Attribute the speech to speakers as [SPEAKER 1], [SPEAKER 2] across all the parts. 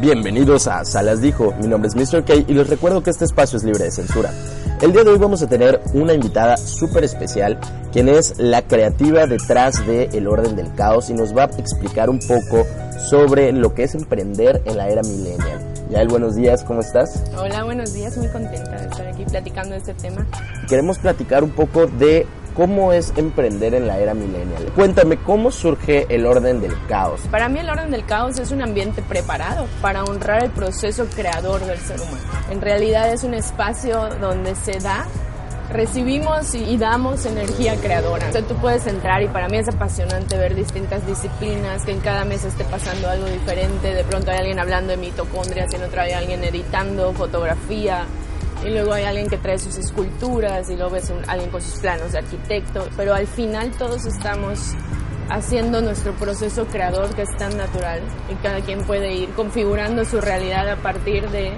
[SPEAKER 1] Bienvenidos a Salas Dijo, mi nombre es Mr. K y les recuerdo que este espacio es libre de censura. El día de hoy vamos a tener una invitada súper especial, quien es la creativa detrás de El Orden del Caos y nos va a explicar un poco sobre lo que es emprender en la era millennial. Yael, buenos días, ¿cómo estás?
[SPEAKER 2] Hola, buenos días, muy contenta de estar aquí platicando de este tema.
[SPEAKER 1] Queremos platicar un poco de cómo es emprender en la era millennial. Cuéntame, ¿cómo surge El Orden del Caos?
[SPEAKER 2] Para mí el orden del caos es un ambiente preparado para honrar el proceso creador del ser humano. En realidad es un espacio donde se da, recibimos y, damos energía creadora. O sea, tú puedes entrar y para mí es apasionante ver distintas disciplinas, que en cada mes esté pasando algo diferente. De pronto hay alguien hablando de mitocondrias, en otro hay alguien editando fotografía, y luego hay alguien que trae sus esculturas y luego ves un, alguien con sus planos de arquitecto, pero al final todos estamos haciendo nuestro proceso creador que es tan natural y cada quien puede ir configurando su realidad a partir de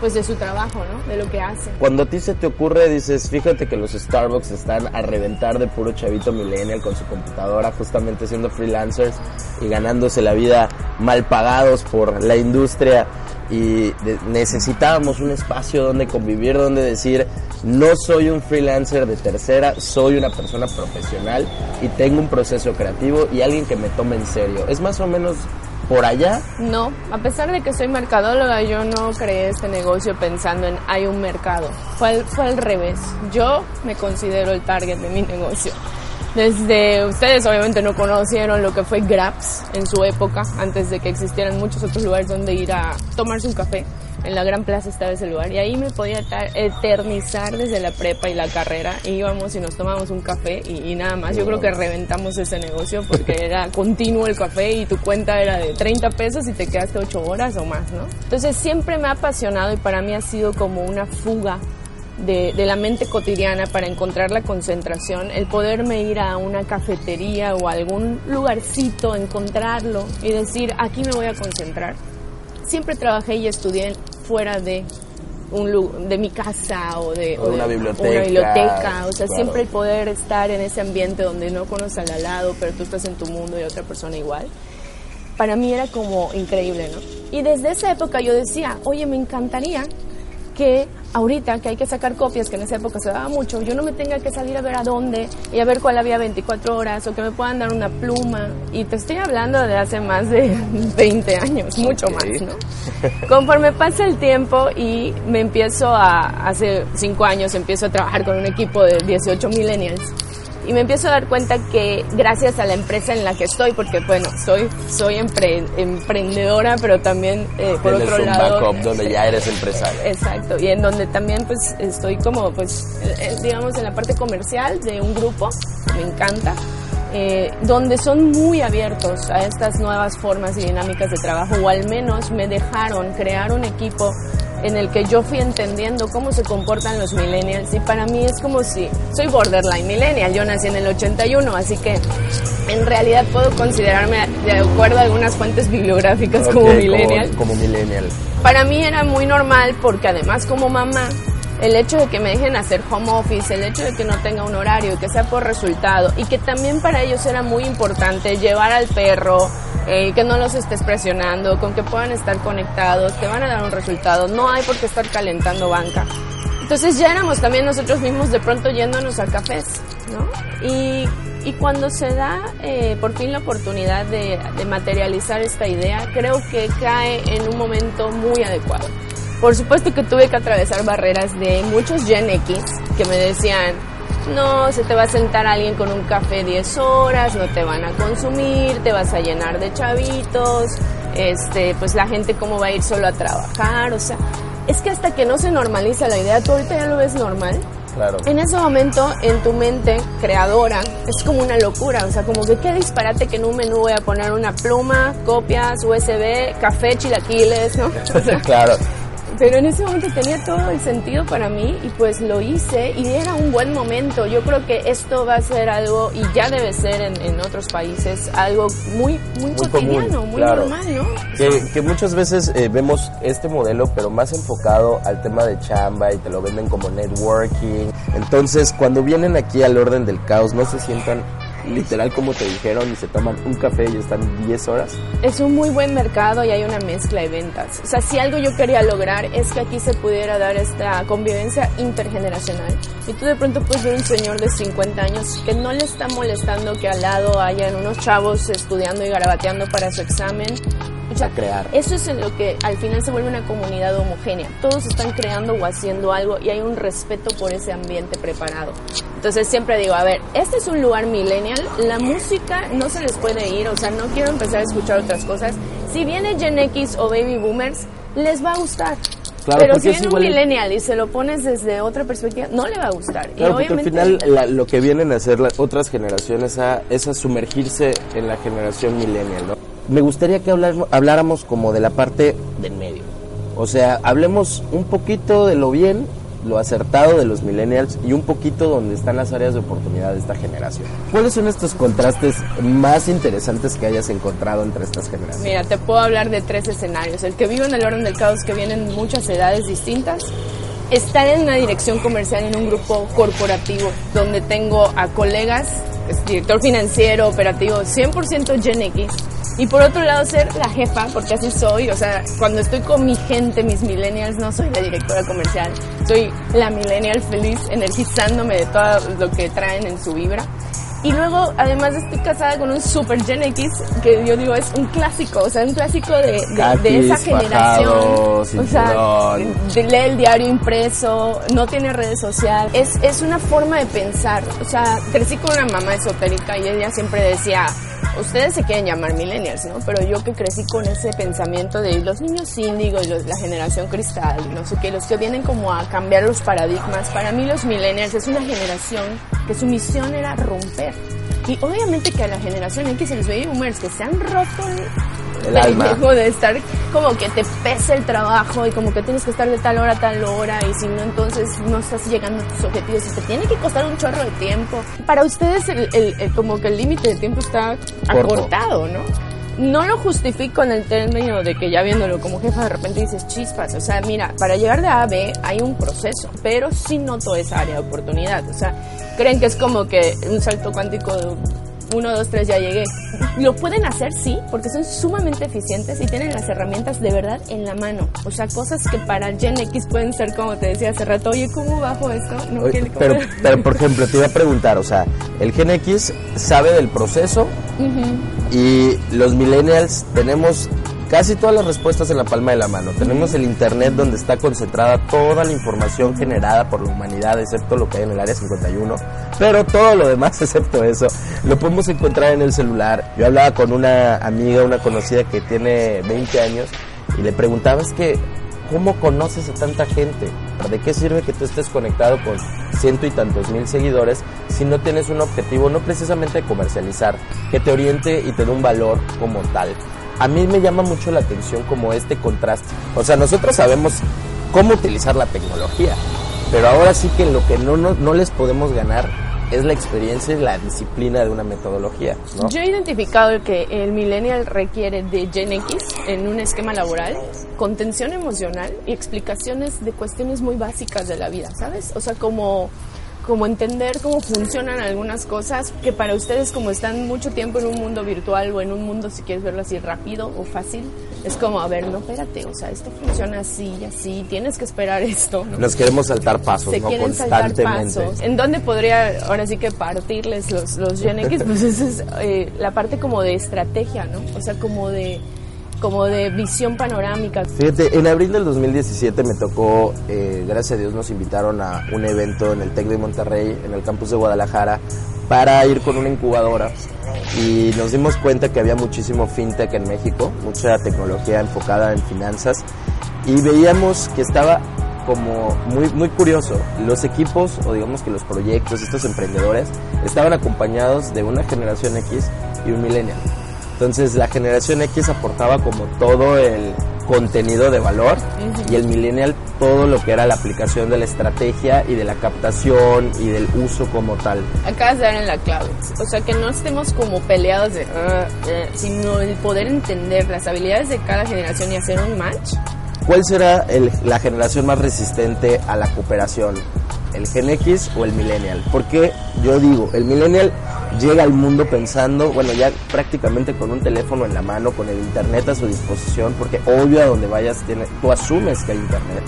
[SPEAKER 2] pues de su trabajo. De lo que hace.
[SPEAKER 1] Cuando a ti se te ocurre, dices, fíjate que los Starbucks están a reventar de puro chavito millennial con su computadora, justamente siendo freelancers y ganándose la vida mal pagados por la industria y necesitábamos un espacio donde convivir, donde decir, no soy un freelancer de tercera, soy una persona profesional y tengo un proceso creativo y alguien que me tome en serio. Es más o menos por allá.
[SPEAKER 2] No, a pesar de que soy mercadóloga, yo no creé este negocio pensando en hay un mercado. Fue al, fue al revés. Yo me considero el target de mi negocio. Desde ustedes obviamente no conocieron lo que fue Grabs en su época, antes de que existieran muchos otros lugares donde ir a tomarse un café. En la Gran Plaza estaba ese lugar y ahí me podía eternizar desde la prepa y la carrera. Íbamos y nos tomábamos un café y, y nada más. Yo creo que reventamos ese negocio porque era continuo el café y tu cuenta era de 30 pesos y te quedaste 8 horas o más, ¿no? Entonces siempre me ha apasionado y para mí ha sido como una fuga de, de la mente cotidiana para encontrar la concentración, el poderme ir a una cafetería o a algún lugarcito, encontrarlo y decir, aquí me voy a concentrar. Siempre trabajé y estudié fuera de un de mi casa o de,
[SPEAKER 1] O
[SPEAKER 2] de
[SPEAKER 1] una biblioteca,
[SPEAKER 2] una biblioteca. o sea,
[SPEAKER 1] claro.
[SPEAKER 2] siempre el poder estar en ese ambiente donde no conoces al al lado, pero tú estás en tu mundo y otra persona igual para mí era como increíble, ¿no? Y desde esa época yo decía, oye, me encantaría que ahorita que hay que sacar copias, que en esa época se daba mucho, yo no me tenga que salir a ver a dónde y a ver cuál había 24 horas o que me puedan dar una pluma. Y te estoy hablando de hace más de 20 años, mucho más, ¿no? Conforme pasa el tiempo y me empiezo a, hace 5 años empiezo a trabajar con un equipo de 18 millennials y me empiezo a dar cuenta que gracias a la empresa en la que estoy, porque bueno, soy, soy empre- emprendedora, pero también eh, por otro
[SPEAKER 1] un
[SPEAKER 2] lado...
[SPEAKER 1] backup donde ya eres empresario.
[SPEAKER 2] Exacto, y en donde también pues estoy como pues eh, eh, digamos en la parte comercial de un grupo, me encanta, eh, donde son muy abiertos a estas nuevas formas y dinámicas de trabajo, o al menos me dejaron crear un equipo en el que yo fui entendiendo cómo se comportan los millennials y para mí es como si soy borderline millennial, yo nací en el 81, así que en realidad puedo considerarme de acuerdo a algunas fuentes bibliográficas como millennial.
[SPEAKER 1] Como, millennial.
[SPEAKER 2] Para mí era muy normal porque además como mamá, el hecho de que me dejen hacer home office, el hecho de que no tenga un horario, que sea por resultado y que también para ellos era muy importante llevar al perro, eh, que no los estés presionando, con que puedan estar conectados, te van a dar un resultado, no hay por qué estar calentando banca. Entonces ya éramos también nosotros mismos de pronto yéndonos a cafés, ¿no? Y, cuando se da eh, por fin la oportunidad de materializar esta idea, creo que cae en un momento muy adecuado. Por supuesto que tuve que atravesar barreras de muchos Gen X que me decían, no, se te va a sentar alguien con un café 10 horas, no te van a consumir, te vas a llenar de chavitos, este, pues la gente cómo va a ir solo a trabajar, o sea, es que hasta que no se normaliza la idea, tú ahorita ya lo ves normal,
[SPEAKER 1] Claro.
[SPEAKER 2] En ese momento, en tu mente creadora, es como una locura. O sea, como que qué disparate que en un menú voy a poner una pluma, copias, USB, café, chilaquiles, ¿no? O sea,
[SPEAKER 1] Claro.
[SPEAKER 2] Pero en ese momento tenía todo el sentido para mí y pues lo hice y era un buen momento. Yo creo que esto va a ser algo, y ya debe ser en, en otros países, algo muy, muy,
[SPEAKER 1] Muy
[SPEAKER 2] cotidiano,
[SPEAKER 1] común,
[SPEAKER 2] muy
[SPEAKER 1] claro.
[SPEAKER 2] normal, ¿no?
[SPEAKER 1] Que, que muchas veces eh, vemos este modelo, pero más enfocado al tema de chamba y te lo venden como networking. Entonces, cuando vienen aquí al orden del caos, no se sientan literal como te dijeron y se toman un café y están 10 horas.
[SPEAKER 2] Es un muy buen mercado y hay una mezcla de ventas. O sea, si algo yo quería lograr es que aquí se pudiera dar esta convivencia intergeneracional. Y tú de pronto puedes ver un señor de 50 años que no le está molestando que al lado hayan unos chavos estudiando y garabateando para su examen. O sea,
[SPEAKER 1] A crear.
[SPEAKER 2] Eso es en lo que al final se vuelve una comunidad homogénea. Todos están creando o haciendo algo y hay un respeto por ese ambiente preparado. Entonces siempre digo, a ver, este es un lugar millennial, la música no se les puede ir, o sea, no quiero empezar a escuchar otras cosas. Si viene Gen X o Baby Boomers, les va a gustar.
[SPEAKER 1] Claro,
[SPEAKER 2] Pero
[SPEAKER 1] porque
[SPEAKER 2] si
[SPEAKER 1] es
[SPEAKER 2] viene un millennial y se lo pones desde otra perspectiva, no le va a gustar. y
[SPEAKER 1] Claro, porque al
[SPEAKER 2] obviamente
[SPEAKER 1] final la- lo que vienen a hacer las otras generaciones a- es a sumergirse en la generación millennial, ¿no? Me gustaría que hablar- habláramos como de la parte del medio. O sea, hablemos un poquito de lo bien, lo acertado de los millennials y un poquito donde están las áreas de oportunidad de esta generación. ¿Cuáles son estos contrastes más interesantes que hayas encontrado entre estas generaciones?
[SPEAKER 2] Mira, te puedo hablar de tres escenarios. El que vive en el orden del caos, que vienen muchas edades distintas. Estar en una dirección comercial en un grupo corporativo donde tengo a colegas, director financiero, operativo, 100% Gen X. Y por otro lado ser la jefa, porque así soy. O sea, cuando estoy con mi gente, mis millennials, no soy la directora comercial. Soy la millennial feliz, energizándome de todo lo que traen en su vibra. Y luego, además, estoy casada con un super Gen X, que yo digo es un clásico, o sea, un clásico de, de- de esa generación. o sea, de- lee el diario impreso, no tiene redes sociales. Es, es una forma de pensar. O sea, crecí con una mamá esotérica y ella siempre decía, ustedes se quieren llamar millennials, ¿no? Pero yo que crecí con ese pensamiento de los niños índigo y los- la generación cristal, no sé qué, los que vienen como a cambiar los paradigmas. Para mí los millennials es una generación que su misión era romper. Y obviamente que a la generación X y los baby boomers que se han roto el,
[SPEAKER 1] alma.
[SPEAKER 2] de estar como que te pesa el trabajo y como que tienes que estar de tal hora a tal hora y si no entonces no estás llegando a tus objetivos y te tiene que costar un chorro de tiempo. Para ustedes el, el- el- como que el límite de tiempo está
[SPEAKER 1] Corto.
[SPEAKER 2] acortado, ¿no? No lo justifico en el término de que ya viéndolo como jefa de repente dices chispas, o sea, mira, para llegar de A a B hay un proceso, pero sí noto esa área de oportunidad, o sea, creen que es como que un salto cuántico de 1, 2, 3 ya llegué. Lo pueden hacer, sí, porque son sumamente eficientes y tienen las herramientas de verdad en la mano. O sea, cosas que para Gen X pueden ser, como te decía hace rato, oye, ¿cómo bajo esto? No,
[SPEAKER 1] Oye,
[SPEAKER 2] ¿qué- cómo-
[SPEAKER 1] Pero, pero, por ejemplo, te iba a preguntar, o sea, el Gen X sabe del proceso y los millennials tenemos casi todas las respuestas en la palma de la mano. Tenemos el Internet donde está concentrada toda la información generada por la humanidad, excepto lo que hay en el Área 51. Pero todo lo demás, excepto eso, lo podemos encontrar en el celular. Yo hablaba con una amiga, una conocida que tiene 20 años, y le preguntaba, es que, ¿cómo conoces a tanta gente? ¿De qué sirve que tú estés conectado con ciento y tantos mil seguidores si no tienes un objetivo, no precisamente de comercializar, que te oriente y te dé un valor como tal? A mí me llama mucho la atención como este contraste. O sea, nosotros sabemos cómo utilizar la tecnología, pero ahora sí que lo que no, no, no les podemos ganar es la experiencia y la disciplina de una metodología, ¿no?
[SPEAKER 2] Yo he identificado que el millennial requiere de Gen X en un esquema laboral, contención emocional y explicaciones de cuestiones muy básicas de la vida, ¿sabes? O sea, como, como entender cómo funcionan algunas cosas que para ustedes como están mucho tiempo en un mundo virtual o en un mundo, si quieres verlo así, rápido o fácil, es como, a ver, no, espérate, o sea, esto funciona así y así, tienes que esperar esto, ¿no?
[SPEAKER 1] Nos queremos saltar pasos,
[SPEAKER 2] se
[SPEAKER 1] ¿no?
[SPEAKER 2] quieren saltar
[SPEAKER 1] Constantemente.
[SPEAKER 2] pasos. ¿En dónde podría ahora sí que partirles los, los Gen X? Pues esa es eh, la parte como de estrategia, ¿no? O sea, como de, como de visión panorámica.
[SPEAKER 1] Fíjate, en abril del 2017 me tocó, eh, gracias a Dios nos invitaron a un evento en el TEC de Monterrey, en el campus de Guadalajara, para ir con una incubadora y nos dimos cuenta que había muchísimo fintech en México, mucha tecnología enfocada en finanzas y veíamos que estaba como muy, muy curioso. Los equipos, o digamos que los proyectos, estos emprendedores, estaban acompañados de una generación X y un millennial. Entonces la generación X aportaba como todo el contenido de valor y el millennial todo lo que era la aplicación de la estrategia y de la captación y del uso como tal.
[SPEAKER 2] Acabas de dar en la clave. O sea, que no estemos como peleados de... "Ah, eh", sino el poder entender las habilidades de cada generación y hacer un match.
[SPEAKER 1] ¿Cuál será el- la generación más resistente a la cooperación? ¿El Gen X o el Millennial? Porque yo digo, el Millennial llega al mundo pensando, bueno, ya prácticamente con un teléfono en la mano, con el Internet a su disposición, porque obvio a donde vayas tiene, tú asumes que hay Internet.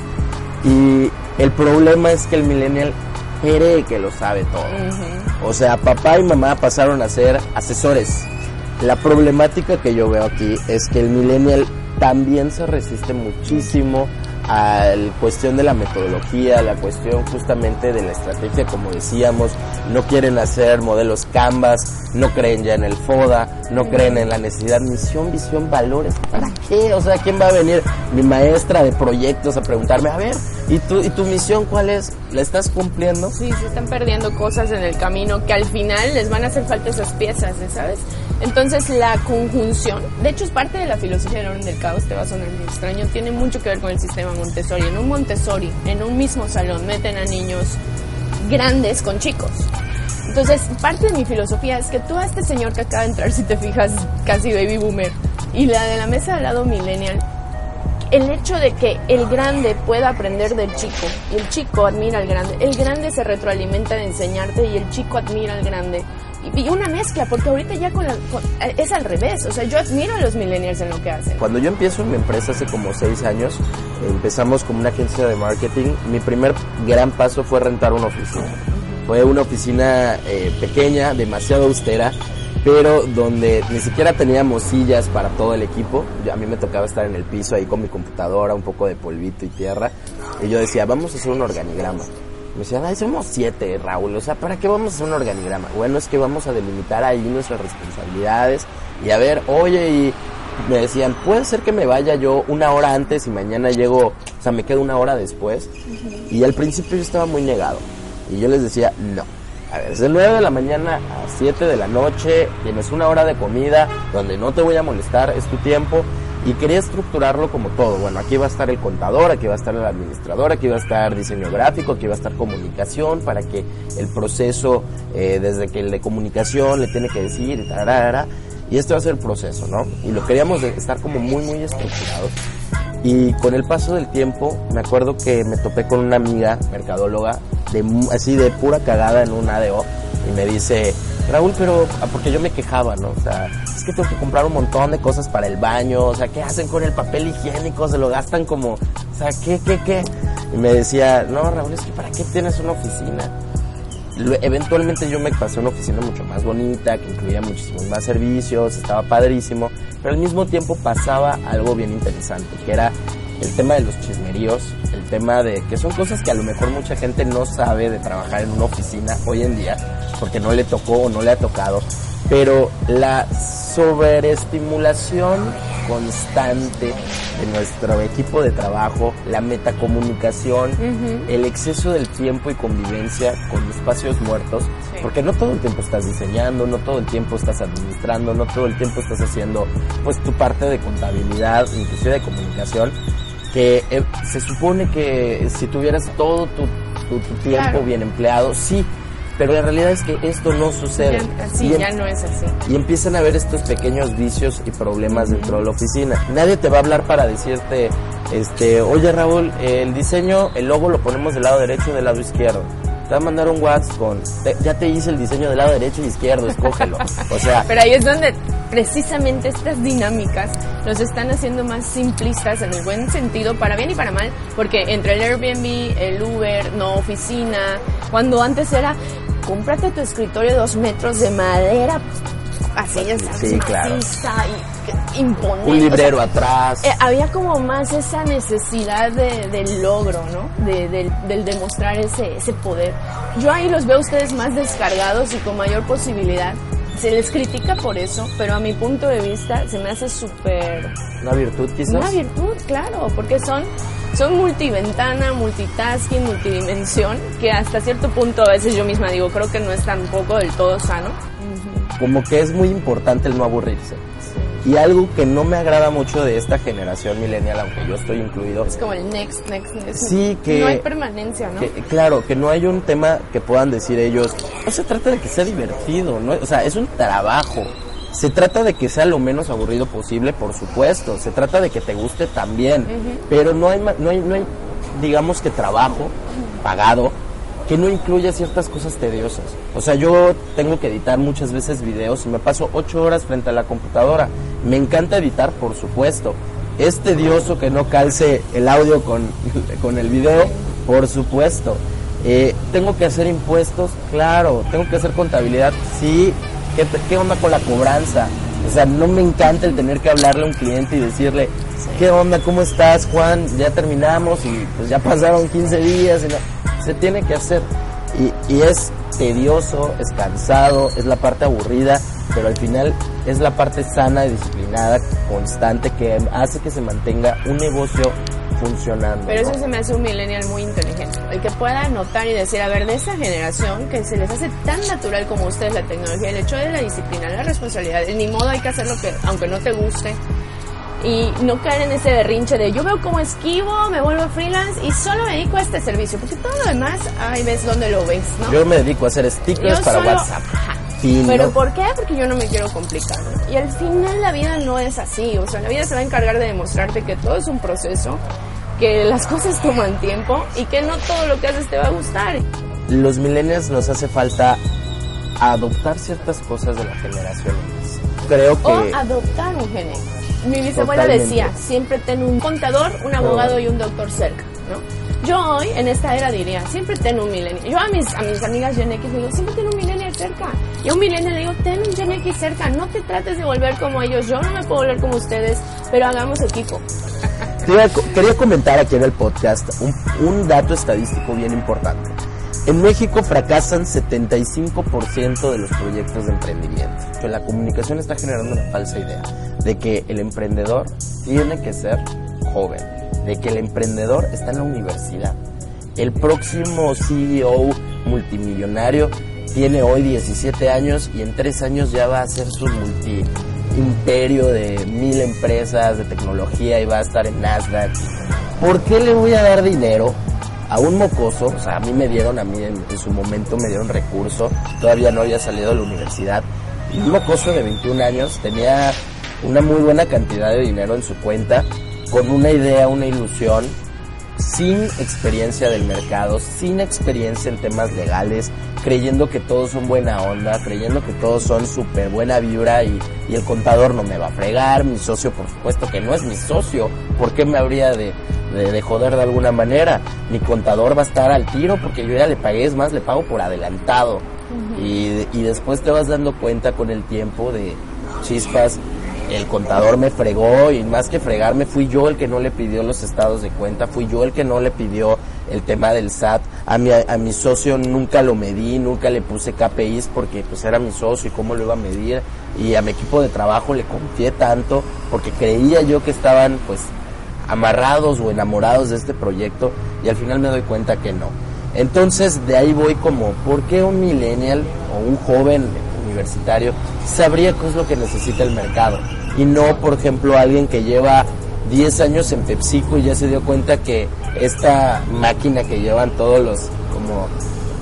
[SPEAKER 1] Y el problema es que el Millennial cree que lo sabe todo. O sea, papá y mamá pasaron a ser asesores. La problemática que yo veo aquí es que el millennial también se resiste muchísimo a la cuestión de la metodología, la cuestión justamente de la estrategia, como decíamos, no quieren hacer modelos Canvas, no creen ya en el FODA, no creen en la necesidad, misión, visión, valores, ¿para qué? O sea, ¿quién va a venir? Mi maestra de proyectos a preguntarme, a ver, ¿y tu, y tu misión cuál es? ¿La estás cumpliendo?
[SPEAKER 2] Sí, se están perdiendo cosas en el camino que al final les van a hacer falta esas piezas. ¿sabes? Entonces la conjunción, de hecho es parte de la filosofía del orden del caos, te va a sonar muy extraño, tiene mucho que ver con el sistema Montessori. En un Montessori, en un mismo salón, meten a niños grandes con chicos. Entonces, parte de mi filosofía es que tú a este señor que acaba de entrar, si te fijas, casi baby boomer, y la de la mesa al lado millennial, el hecho de que el grande pueda aprender del chico y el chico admira al grande, el grande se retroalimenta de enseñarte y el chico admira al grande. Y, una mezcla, porque ahorita ya con la, con- es al revés, o sea, yo admiro a los millennials en lo que hacen.
[SPEAKER 1] Cuando yo empiezo en mi empresa hace como seis años, empezamos como una agencia de marketing. Mi primer gran paso fue rentar una oficina. Fue una oficina eh, pequeña, demasiado austera, pero donde ni siquiera teníamos sillas para todo el equipo. A mí me tocaba estar en el piso ahí con mi computadora, un poco de polvito y tierra. Y yo decía, vamos a hacer un organigrama. Me decían, ay, somos siete, Raúl, o sea, ¿para qué vamos a hacer un organigrama? Bueno, es que vamos a delimitar ahí nuestras responsabilidades y a ver, oye, y me decían, puede ser que me vaya yo una hora antes y mañana llego, o sea, me quedo una hora después. Y al principio yo estaba muy negado. Y yo les decía, no. A ver, es de 9 de la mañana a 7 de la noche, tienes una hora de comida donde no te voy a molestar, es tu tiempo. Y quería estructurarlo como todo. Bueno, aquí va a estar el contador, aquí va a estar el administrador, aquí va a estar diseño gráfico, aquí va a estar comunicación para que el proceso, eh, desde que el de comunicación le tiene que decir y tararara, y este va a ser el proceso, ¿no? Y lo queríamos estar como muy, muy estructurado. Y con el paso del tiempo, me acuerdo que me topé con una amiga mercadóloga, de, así de pura cagada en un ADO, y me dice, Raúl, pero, ah, porque yo me quejaba, ¿no? O sea, es que tengo que comprar un montón de cosas para el baño, o sea, ¿qué hacen con el papel higiénico? Se lo gastan como, o sea, ¿qué, qué, qué? Y me decía, no, Raúl, es que ¿para qué tienes una oficina? Eventualmente yo me pasé a una oficina mucho más bonita, que incluía muchísimos más servicios, estaba padrísimo, pero al mismo tiempo pasaba algo bien interesante, que era el tema de los chismeríos, el tema de que son cosas que a lo mejor mucha gente no sabe de trabajar en una oficina hoy en día, porque no le tocó o no le ha tocado, pero la sobreestimulación constante de nuestro equipo de trabajo, la metacomunicación, el exceso del tiempo y convivencia con espacios muertos,
[SPEAKER 2] Sí.
[SPEAKER 1] porque no todo el tiempo estás diseñando, no todo el tiempo estás administrando, no todo el tiempo estás haciendo pues tu parte de contabilidad, inclusive de comunicación, que eh, se supone que si tuvieras todo tu, tu- tu tiempo
[SPEAKER 2] Claro.
[SPEAKER 1] bien empleado, sí, pero la realidad es que esto no sucede.
[SPEAKER 2] Ya-
[SPEAKER 1] Y
[SPEAKER 2] ya no es así.
[SPEAKER 1] y empiezan a haber estos pequeños vicios y problemas dentro de la oficina. Nadie te va a hablar para decirte, este, oye Raúl, el diseño, el logo lo ponemos del lado derecho o del lado izquierdo. Te va a mandar un WhatsApp con, "Te- ya te hice el diseño del lado derecho y izquierdo, escógelo. O sea,
[SPEAKER 2] Pero ahí es donde precisamente estas dinámicas nos están haciendo más simplistas en el buen sentido, para bien y para mal, porque entre el Airbnb, el Uber, no oficina, cuando antes era, cómprate tu escritorio dos metros de madera, así ya sabes,
[SPEAKER 1] Sí, claro.
[SPEAKER 2] maciza y imponente.
[SPEAKER 1] un librero
[SPEAKER 2] o sea,
[SPEAKER 1] atrás.
[SPEAKER 2] eh, había como más esa necesidad de, del logro, ¿no? De- del, del demostrar ese, ese poder. Yo ahí los veo a ustedes más descargados y con mayor posibilidad. Se les critica por eso, pero a mi punto de vista se me hace súper...
[SPEAKER 1] Una virtud quizás.
[SPEAKER 2] Una virtud, claro, porque son son multiventana, multitasking, multidimensión, que hasta cierto punto a veces yo misma digo, creo que no es tampoco del todo sano.
[SPEAKER 1] Como que es muy importante el no aburrirse. Y algo que no me agrada mucho de esta generación millennial, aunque yo estoy incluido,
[SPEAKER 2] Es como el next, next, next.
[SPEAKER 1] Sí, que-
[SPEAKER 2] No hay permanencia, ¿no?
[SPEAKER 1] que, claro, que no hay un tema que puedan decir ellos, no se trata de que sea divertido, ¿no? o sea, es un trabajo. Se trata de que sea lo menos aburrido posible, por supuesto. Se trata de que te guste también. Pero no hay, no hay, no hay, digamos que trabajo pagado que no incluya ciertas cosas tediosas. O sea, yo tengo que editar muchas veces videos y me paso ocho horas frente a la computadora. Me encanta editar, por supuesto. Es tedioso que no calce el audio con, con el video, por supuesto. Eh, tengo que hacer impuestos, claro. Tengo que hacer contabilidad, sí. ¿Qué, ¿Qué onda con la cobranza? O sea, no me encanta el tener que hablarle a un cliente y decirle, ¿qué onda? ¿Cómo estás, Juan? Ya terminamos y pues ya pasaron 15 días. y no- Se tiene que hacer. Y, y es tedioso, es cansado, es la parte aburrida, pero al final es la parte sana y disciplinada, constante, que hace que se mantenga un negocio funcionando.
[SPEAKER 2] Pero eso
[SPEAKER 1] ¿no?
[SPEAKER 2] se me hace un millennial muy inteligente. El que pueda notar y decir, a ver, de esa generación que se les hace tan natural como ustedes la tecnología, el hecho de la disciplina, la responsabilidad, ni modo hay que hacer lo que, aunque no te guste. Y no caer en ese berrinche de yo veo como esquivo, me vuelvo freelance y solo me dedico a este servicio. Porque todo lo demás, ahí ves dónde lo ves, ¿no?
[SPEAKER 1] Yo me dedico a hacer stickers
[SPEAKER 2] Yo
[SPEAKER 1] para
[SPEAKER 2] solo-
[SPEAKER 1] WhatsApp.
[SPEAKER 2] Ajá. Pero
[SPEAKER 1] ¿no?
[SPEAKER 2] ¿por qué? Porque yo no me quiero complicar. Y al final la vida no es así. O sea, la vida se va a encargar de demostrarte que todo es un proceso, que las cosas toman tiempo y que no todo lo que haces te va a gustar.
[SPEAKER 1] Los millennials nos hace falta adoptar ciertas cosas de la generación X. Creo que...
[SPEAKER 2] O adoptar un género. Mi bisabuela
[SPEAKER 1] Totalmente.
[SPEAKER 2] decía, siempre ten un contador, un abogado y un doctor cerca, ¿no? Yo hoy, en esta era, diría, siempre ten un millennial. Yo a mis, a mis amigas Gen X le digo, siempre ten un millennial cerca. Y a un millennial le digo, ten un Gen X cerca. No te trates de volver como ellos. Yo no me puedo volver como ustedes, pero hagamos equipo.
[SPEAKER 1] Te iba a co- quería comentar aquí en el podcast un, un dato estadístico bien importante. En México fracasan 75% de los proyectos de emprendimiento. Que la comunicación está generando una falsa idea de que el emprendedor tiene que ser joven, de que el emprendedor está en la universidad. El próximo CEO multimillonario tiene hoy 17 años y en 3 años ya va a ser su multi imperio de mil empresas de tecnología y va a estar en Nasdaq. ¿Por qué le voy a dar dinero a un mocoso? O sea, a mí me dieron, a mí en, su momento me dieron recurso, todavía no había salido de la universidad. Un mocoso de 21 años tenía una muy buena cantidad de dinero en su cuenta, con una idea, una ilusión, sin experiencia del mercado, sin experiencia en temas legales, creyendo que todos son buena onda, creyendo que todos son súper buena vibra y, y el contador no me va a fregar, mi socio por supuesto que no es mi socio, ¿por qué me habría de, de, de joder de alguna manera? Mi contador va a estar al tiro porque yo ya le pagué, es más, le pago por adelantado. y, y después te vas dando cuenta con el tiempo de chispas, el contador me fregó y más que fregarme fui yo el que no le pidió los estados de cuenta, fui yo el que no le pidió el tema del SAT, a mi, a mi socio nunca lo medí, nunca le puse KPIs porque pues era mi socio y cómo lo iba a medir y a mi equipo de trabajo le confié tanto porque creía yo que estaban pues amarrados o enamorados de este proyecto y al final me doy cuenta que no. Entonces de ahí voy como, ¿por qué un millennial o un joven universitario sabría qué es lo que necesita el mercado? Y no, por ejemplo, alguien que lleva 10 años en PepsiCo y ya se dio cuenta que esta máquina que llevan todos los como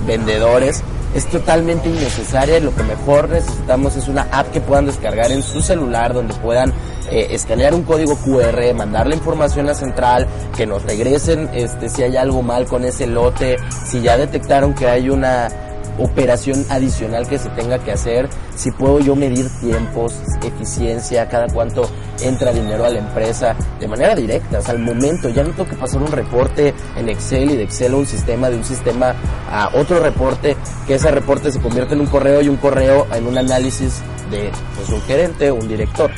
[SPEAKER 1] vendedores es totalmente innecesaria lo que mejor necesitamos es una app que puedan descargar en su celular donde puedan eh, escanear un código QR, mandar la información a central, que nos regresen este, si hay algo mal con ese lote, si ya detectaron que hay una operación adicional que se tenga que hacer, si puedo yo medir tiempos, eficiencia, cada cuánto entra dinero a la empresa de manera directa, o sea, al momento, ya no tengo que pasar un reporte en Excel y de Excel a un sistema, de un sistema a otro reporte, que ese reporte se convierte en un correo y un correo en un análisis de pues, un gerente o un director.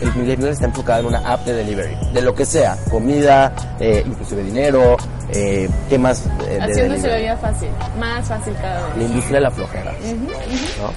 [SPEAKER 1] El millennial está enfocado en una app de delivery, de lo que sea, comida, eh, inclusive dinero, eh, ¿qué más? eh,
[SPEAKER 2] Haciéndose la vida fácil, más fácil cada
[SPEAKER 1] La
[SPEAKER 2] vez.
[SPEAKER 1] industria de la flojera. ¿no?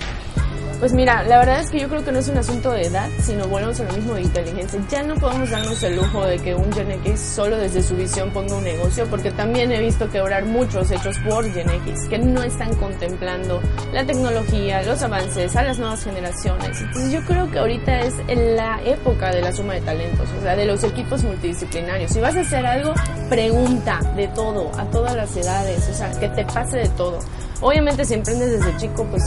[SPEAKER 2] Pues mira, la verdad es que yo creo que no es un asunto de edad, sino volvemos a lo mismo de inteligencia. Ya no podemos darnos el lujo de que un Gen X solo desde su visión ponga un negocio, porque también he visto quebrar muchos hechos por Gen X que no están contemplando la tecnología, los avances, a las nuevas generaciones. Entonces yo creo que ahorita es la época de la suma de talentos, o sea, de los equipos multidisciplinarios. Si vas a hacer algo, pregunta de todo, a todas las edades, o sea, que te pase de todo. Obviamente si emprendes desde chico, pues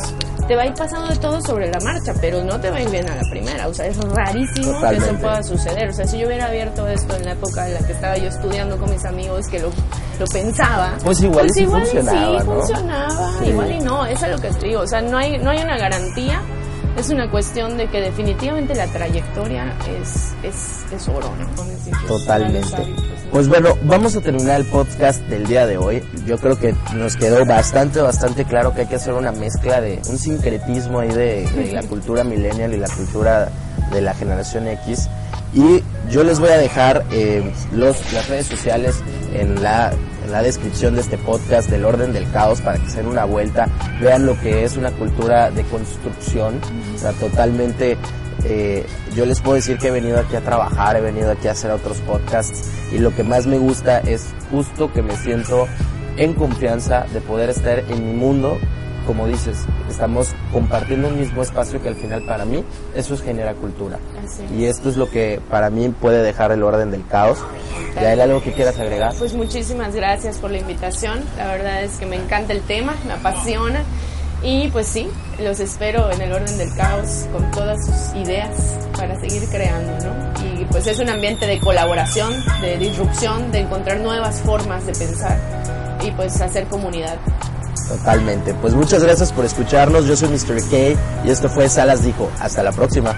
[SPEAKER 2] te va a ir pasando de todo sobre la marcha, pero no te va a ir bien a la primera. O sea, es rarísimo que eso pueda suceder. O sea, si yo hubiera abierto esto en la época en la que estaba yo estudiando con mis amigos, que lo, lo pensaba.
[SPEAKER 1] Pues igual sí funcionaba,
[SPEAKER 2] sí funcionaba, igual y no, eso es lo que te digo. O sea, no hay, no hay una garantía es una cuestión de que definitivamente la trayectoria es, es, es oro, ¿no?
[SPEAKER 1] Totalmente. Pues bueno, vamos a terminar el podcast del día de hoy. Yo creo que nos quedó bastante, bastante claro que hay que hacer una mezcla de un sincretismo ahí de, la cultura millennial y la cultura de la generación X. Y yo les voy a dejar eh, los, las redes sociales en la en la descripción de este podcast del orden del caos para que se den una vuelta, vean lo que es una cultura de construcción, o sea, totalmente, eh, yo les puedo decir que he venido aquí a trabajar, he venido aquí a hacer otros podcasts y lo que más me gusta es justo que me siento en confianza de poder estar en mi mundo como dices, estamos compartiendo un mismo espacio que al final para mí eso genera cultura. Y esto es lo que para mí puede dejar el orden del caos. ¿Y hay algo que quieras agregar?
[SPEAKER 2] Pues muchísimas gracias por la invitación. La verdad es que me encanta el tema, me apasiona. Y pues sí, los espero en el orden del caos con todas sus ideas para seguir creando, ¿no? Y pues es un ambiente de colaboración, de disrupción, de encontrar nuevas formas de pensar y pues hacer comunidad.
[SPEAKER 1] Totalmente. Pues muchas gracias por escucharnos. Yo soy Mr. K y esto fue Salas Dijo. Hasta la próxima.